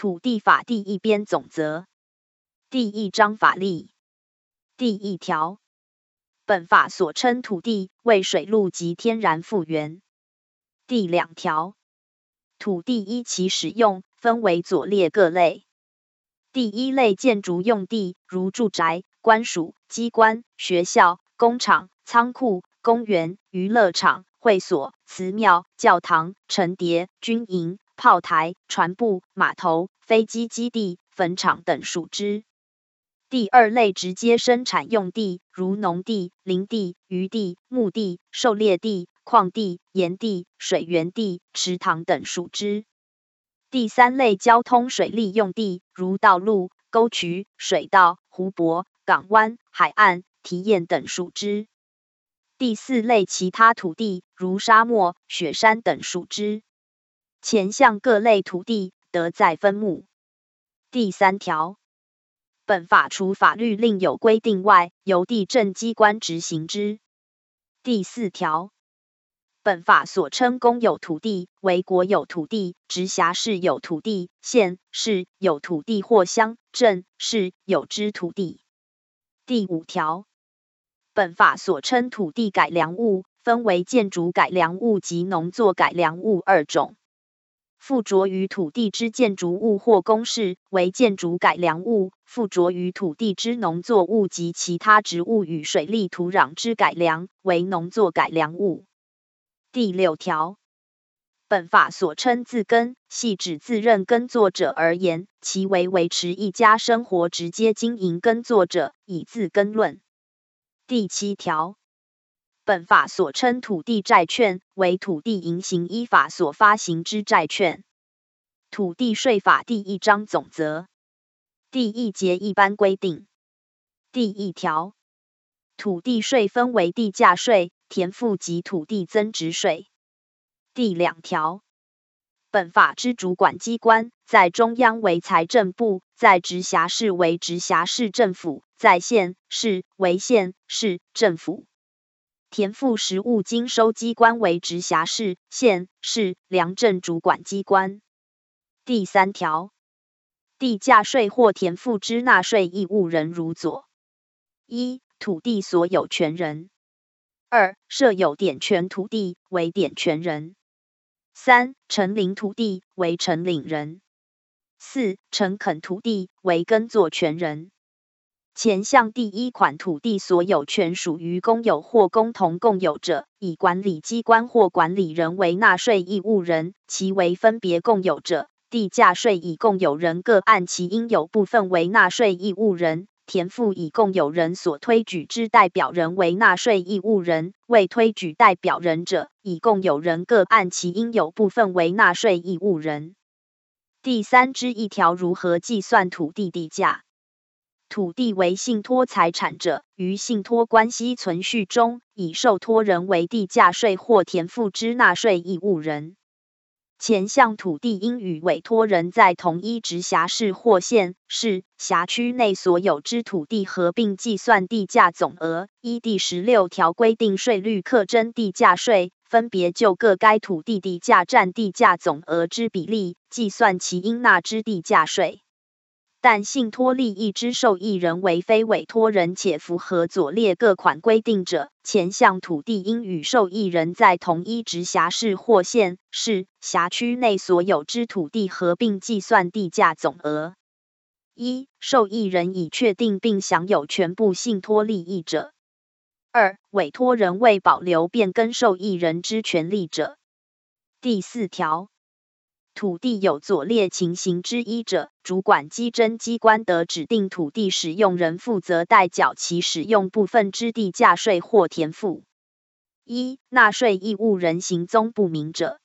土地法第一编总则第一章法例第一条，本法所称土地为水陆及天然复原。第两条，土地依其使用分为左列各类。第一类建筑用地，如住宅、官署、机关、学校、工厂、仓库、公园、娱乐场、会所、祠庙、教堂、城叠、军营。炮台、船埠、码头、飞机基地、坟场等属之。第二类直接生产用地，如农地、林地、渔地、牧地、狩猎地、矿地、盐地、水源地、池塘等属之。第三类交通水利用地，如道路、沟渠、水道、湖泊、港湾、海岸、堤堰等属之。第四类其他土地，如沙漠、雪山等属之。前项各类土地得再分目。第三条，本法除法律另有规定外，由地政机关执行之。第四条，本法所称公有土地为国有土地、直辖市有土地、县市有土地或乡镇市有之土地。第五条，本法所称土地改良物分为建筑改良物及农作改良物二种。附着于土地之建筑物或工事为建筑改良物；附着于土地之农作物及其他植物与水利土壤之改良为农作改良物。第六条，本法所称自耕，系指自认耕作者而言，其为维持一家生活直接经营耕作者，以自耕论。第七条。本法所称土地债券为土地银行依法所发行之债券。土地税法第一章总则第一节一般规定。第一条，土地税分为地价税、田赋及土地增值税。第两条，本法之主管机关在中央为财政部，在直辖市为直辖市政府，在县市为县市政府。田赋实物经收机关为直辖市、县市粮政主管机关。第三条，地价税或田赋之纳税义务人如左：一、土地所有权人；二、设有典权土地为典权人；三、承领土地为承领人；四、承垦土地为耕作权人。前项第一款土地所有权属于公有或共同共有者，以管理机关或管理人为纳税义务人；其为分别共有者，地价税以共有人各按其应有部分为纳税义务人；田赋以共有人所推举之代表人为纳税义务人；未推举代表人者，以共有人各按其应有部分为纳税义务人。第三之一条，如何计算土地地价？土地为信托财产者，于信托关系存续中，以受托人为地价税或田赋之纳税义务人。前项土地应与委托人在同一直辖市或县市辖区内所有之土地合并计算地价总额。依第十六条规定税率课征地价税，分别就各该土地地价占地价总额之比例，计算其应纳之地价税。但信托利益之受益人为非委托人，且符合左列各款规定者，前项土地应与受益人在同一直辖市或县市辖区内所有之土地合并计算地价总额。一、受益人已确定并享有全部信托利益者；二、委托人未保留变更受益人之权利者。第四条。土地有左列情形之一者，主管稽征机关得指定土地使用人负责代缴其使用部分之地价税或田赋：一、纳税义务人行踪不明者；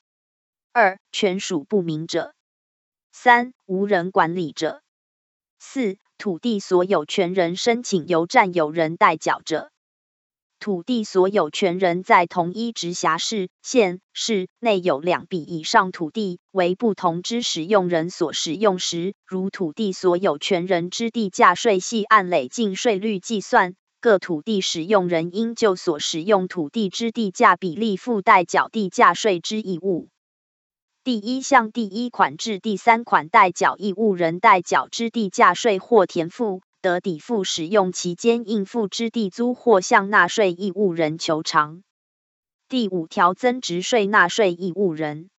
二、权属不明者；三、无人管理者；四、土地所有权人申请由占有人代缴者。土地所有权人在同一直辖市、县市内有两笔以上土地为不同之使用人所使用时，如土地所有权人之地价税系按累进税率计算，各土地使用人应就所使用土地之地价比例附带缴地价税之义务。第一项第一款至第三款代缴义务人代缴之地价税或田赋，得抵付使用期间应付之地租或向纳税义务人求偿。第五条增值税纳税义务人，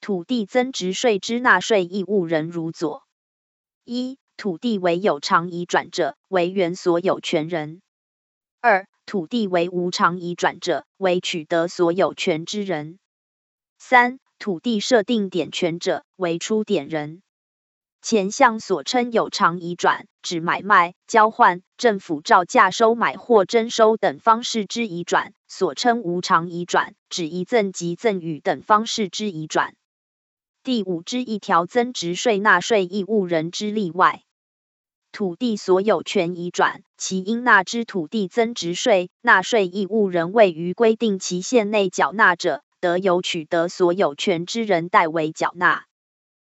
土地增值税之纳税义务人如左：一、土地为有偿移转者，为原所有权人；二、土地为无偿移转者，为取得所有权之人；三、土地设定点权者为出典人。前项所称有偿移转，指买卖、交换、政府照价收买或征收等方式之移转；所称无偿移转，指遗赠及赠与等方式之移转。第五之一条增值税纳税义务人之例外：土地所有权移转，其应纳之土地增值税，纳税义务人未于规定期限内缴纳者。得由取得所有权之人代为缴纳。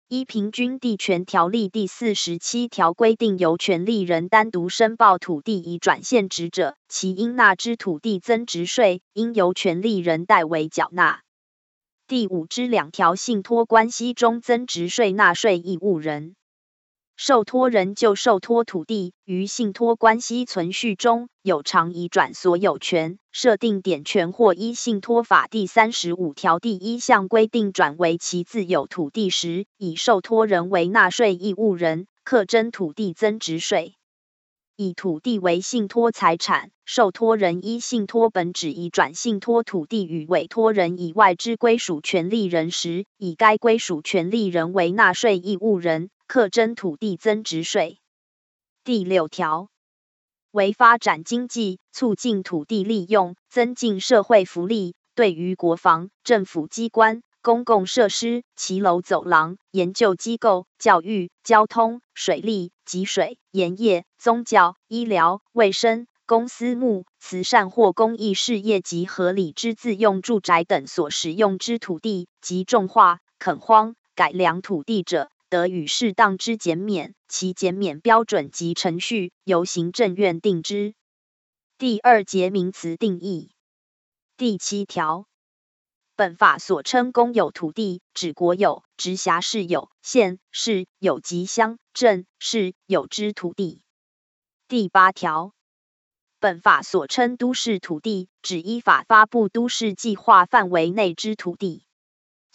依《平均地权条例》第四十七条规定，由权利人单独申报土地移转现值者，其应纳之土地增值税，应由权利人代为缴纳。第五之两条信托关系中增值税纳税义务人。受托人就受托土地于信托关系存续中有偿移转所有权，设定点权或依信托法第三十五条第一项规定转为其自有土地时，以受托人为纳税义务人，课征土地增值税。以土地为信托财产，受托人依信托本旨移转信托土地与委托人以外之归属权利人时，以该归属权利人为纳税义务人。课征土地增值税。第六条，为发展经济、促进土地利用、增进社会福利，对于国防、政府机关、公共设施、骑楼走廊、研究机构、教育、交通、水利、集水、盐业、宗教、医疗、卫生、公私募、慈善或公益事业及合理之自用住宅等所使用之土地及种化、垦荒、改良土地者。得与适当之减免，其减免标准及程序由行政院定之。第二节名词定义。第七条，本法所称公有土地，指国有、直辖市有、县市有及乡镇市有之土地。第八条，本法所称都市土地，指依法发布都市计划范围内之土地。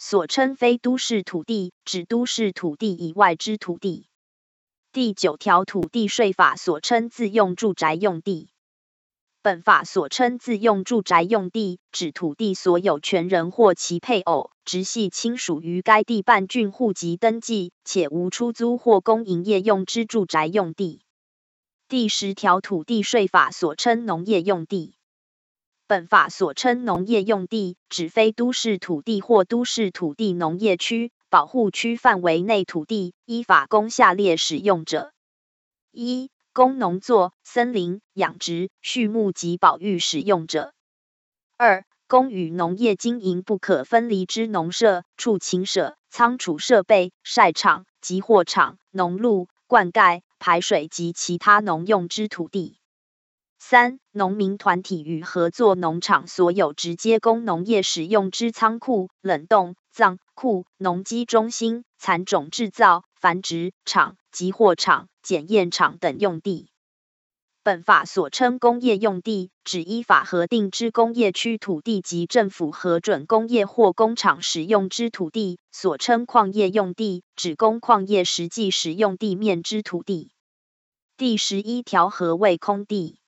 所称非都市土地，指都市土地以外之土地。第九条土地税法所称自用住宅用地，本法所称自用住宅用地，指土地所有权人或其配偶、直系亲属于该地办竣户籍登记，且无出租或供营业用之住宅用地。第十条土地税法所称农业用地。本法所称农业用地，指非都市土地或都市土地农业区、保护区范围内土地，依法供下列使用者：一、供农作、森林、养殖、畜牧及保育使用者；二、供与农业经营不可分离之农舍、畜禽舍、仓储设备、晒场、集货场、农路、灌溉、排水及其他农用之土地。三、农民团体与合作农场所有直接供农业使用之仓库、冷冻藏库、农机中心、蚕种制造、繁殖场、集货场、检验场等用地。本法所称工业用地，指依法核定之工业区土地及政府核准工业或工厂使用之土地；所称矿业用地，指供矿业实际使用地面之土地。第十一条，何谓空地？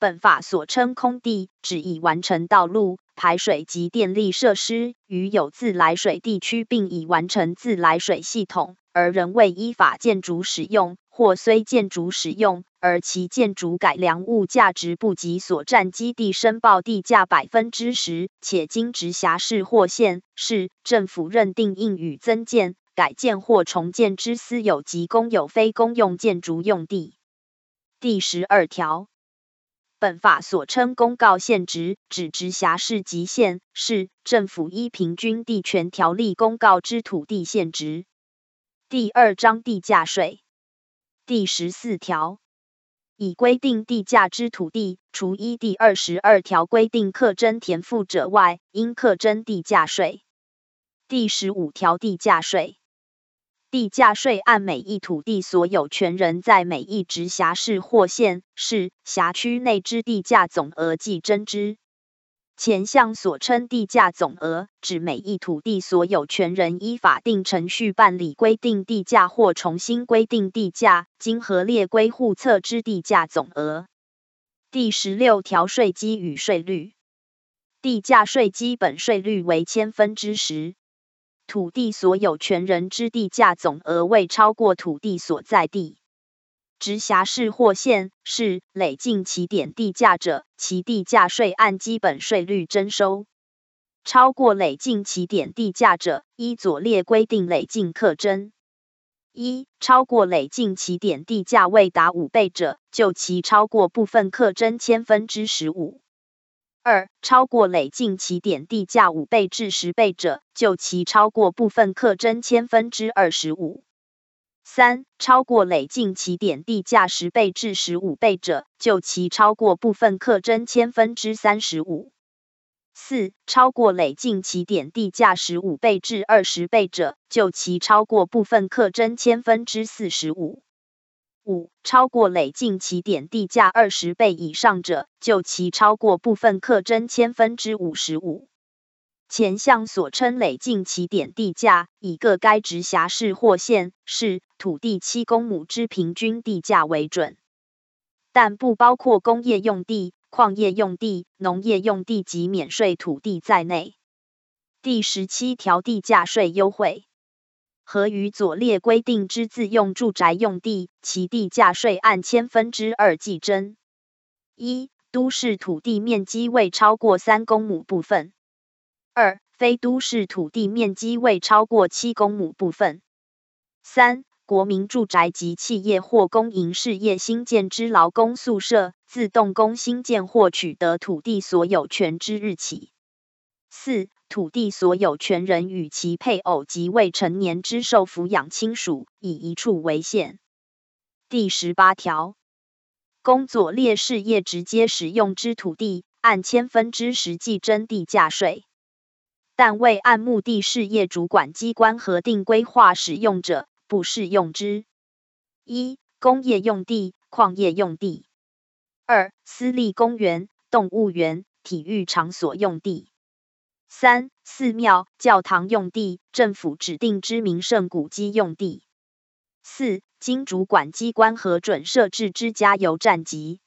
本法所称空地，指已完成道路、排水及电力设施，与有自来水地区，并已完成自来水系统，而仍未依法建筑使用，或虽建筑使用，而其建筑改良物价值不及所占基地申报地价百分之十，且经直辖市或县市政府认定应予增建、改建或重建之私有及公有非公用建筑用地。第十二条。本法所称公告限值，指直辖市及县市政府依平均地权条例公告之土地限值。第二章地价税第十四条，已规定地价之土地，除依第二十二条规定课征田赋者外，应课征地价税。第十五条地价税。地价税按每一土地所有权人在每一直辖市或县市辖区内之地价总额计征之。前项所称地价总额，指每一土地所有权人依法定程序办理规定地价或重新规定地价，经核列归户册之地价总额。第十六条税基与税率。地价税基本税率为千分之十。土地所有权人之地价总额未超过土地所在地。直辖市或县市累进起点地价者，其地价税按基本税率征收；超过累进起点地价者，依左列规定累进课征：一、超过累进起点地价未达五倍者，就其超过部分课征千分之十五。二、超过累进起点地价五倍至十倍者，就其超过部分课征千分之二十五。三、超过累进起点地价十倍至十五倍者，就其超过部分课征千分之三十五。四、超过累进起点地价十五倍至二十倍者，就其超过部分课征千分之四十五。五、超过累进起点地价二十倍以上者，就其超过部分课征千分之五十五。前项所称累进起点地价，以各该直辖市或县市土地七公亩之平均地价为准，但不包括工业用地、矿业用地、农业用地及免税土地在内。第十七条地价税优惠。和于左列规定之自用住宅用地，其地价税按千分之二计征。一、都市土地面积未超过三公亩部分；二、非都市土地面积未超过七公亩部分；三、国民住宅及企业或公营事业新建之劳工宿舍自动工新建或取得土地所有权之日起；四。土地所有权人与其配偶及未成年之受抚养亲属，以一处为限。第十八条，工作列事业直接使用之土地，按千分之十计征地价税，但未按目的事业主管机关核定规划使用者，不适用之。一、工业用地、矿业用地；二、私立公园、动物园、体育场所用地。三、寺庙、教堂用地，政府指定之名胜古迹用地。四、经主管机关核准设置之加油站及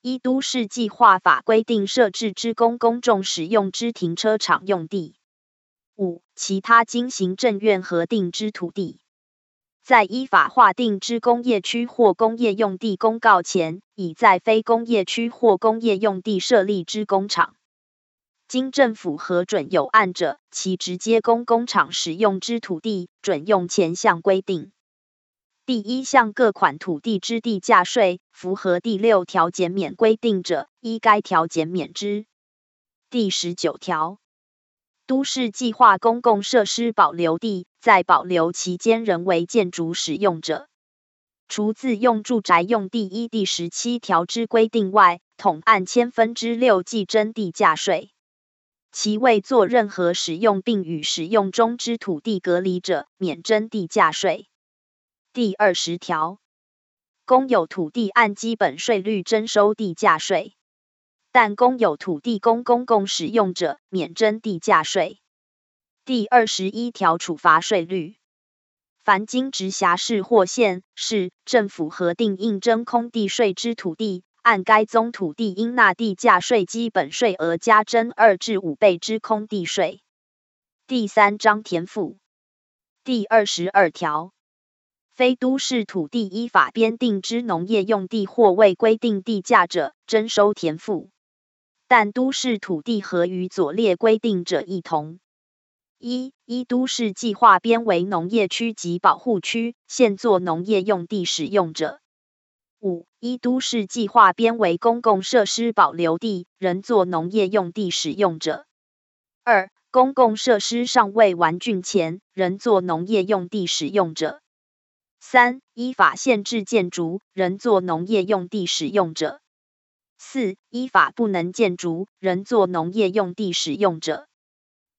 依都市计划法规定设置之公公众使用之停车场用地。五、其他经行政院核定之土地，在依法划定之工业区或工业用地公告前，已在非工业区或工业用地设立之工厂。经政府核准有案者，其直接供工厂使用之土地，准用前项规定。第一项各款土地之地价税，符合第六条减免规定者，依该条减免之。第十九条，都市计划公共设施保留地，在保留期间仍为建筑使用者，除自用住宅用地一第十七条之规定外，统按千分之六计征地价税。其未做任何使用，并与使用中之土地隔离者，免征地价税。第二十条，公有土地按基本税率征收地价税，但公有土地供公共使用者，免征地价税。第二十一条，处罚税率，凡经直辖市或县市政府核定应征空地税之土地。按该宗土地应纳地价税基本税额加征二至五倍之空地税。第三章田赋第二十二条，非都市土地依法编定之农业用地或未规定地价者，征收田赋；但都市土地和与左列规定者一同：一、依都市计划编为农业区及保护区，现作农业用地使用者。五、一都市计划编为公共设施保留地，仍作农业用地使用者；二、公共设施尚未完竣前，仍作农业用地使用者；三、依法限制建筑，仍作农业用地使用者；四、依法不能建筑，仍作农业用地使用者。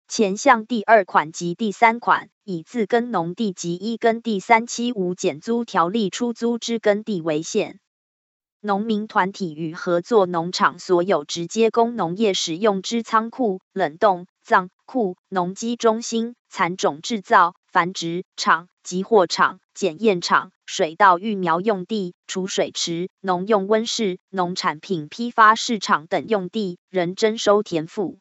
前项第二款及第三款，以自耕农地及一耕地三七五减租条例出租之耕地为限。农民团体与合作农场所有直接供农业使用之仓库、冷冻藏库、农机中心、蚕种制造、繁殖场、集货场、检验场、水稻育苗用地、储水池、农用温室、农产品批发市场等用地，仍征收田赋。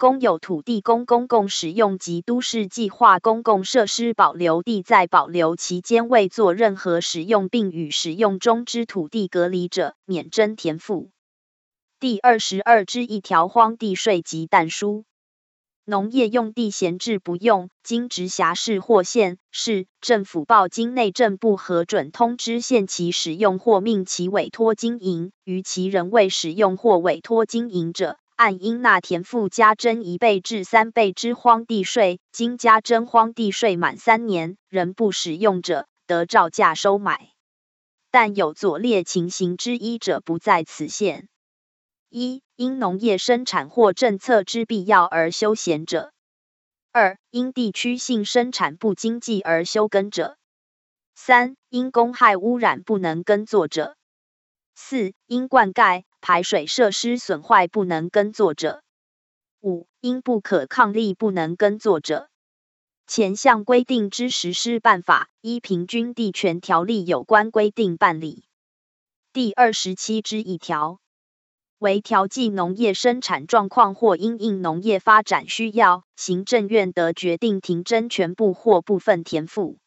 公有土地供公共使用及都市计划公共设施保留地在保留期间未做任何使用，并与使用中之土地隔离者，免征田赋。第二十二之一条荒地税及但书。农业用地闲置不用，经直辖市或县市政府报经内政部核准通知限期使用或命其委托经营，于其仍未使用或委托经营者。按应纳田赋加征一倍至三倍之荒地税，经加征荒地税满三年仍不使用者，得照价收买。但有左列情形之一者，不在此限：一、因农业生产或政策之必要而休闲者；二、因地区性生产不经济而休耕者；三、因公害污染不能耕作者；四、因灌溉。排水设施损坏不能耕作者；五、因不可抗力不能耕作者。前项规定之实施办法，依《平均地权条例》有关规定办理。第二十七之一条，为调剂农业生产状况或因应农业发展需要，行政院得决定停征全部或部分田赋。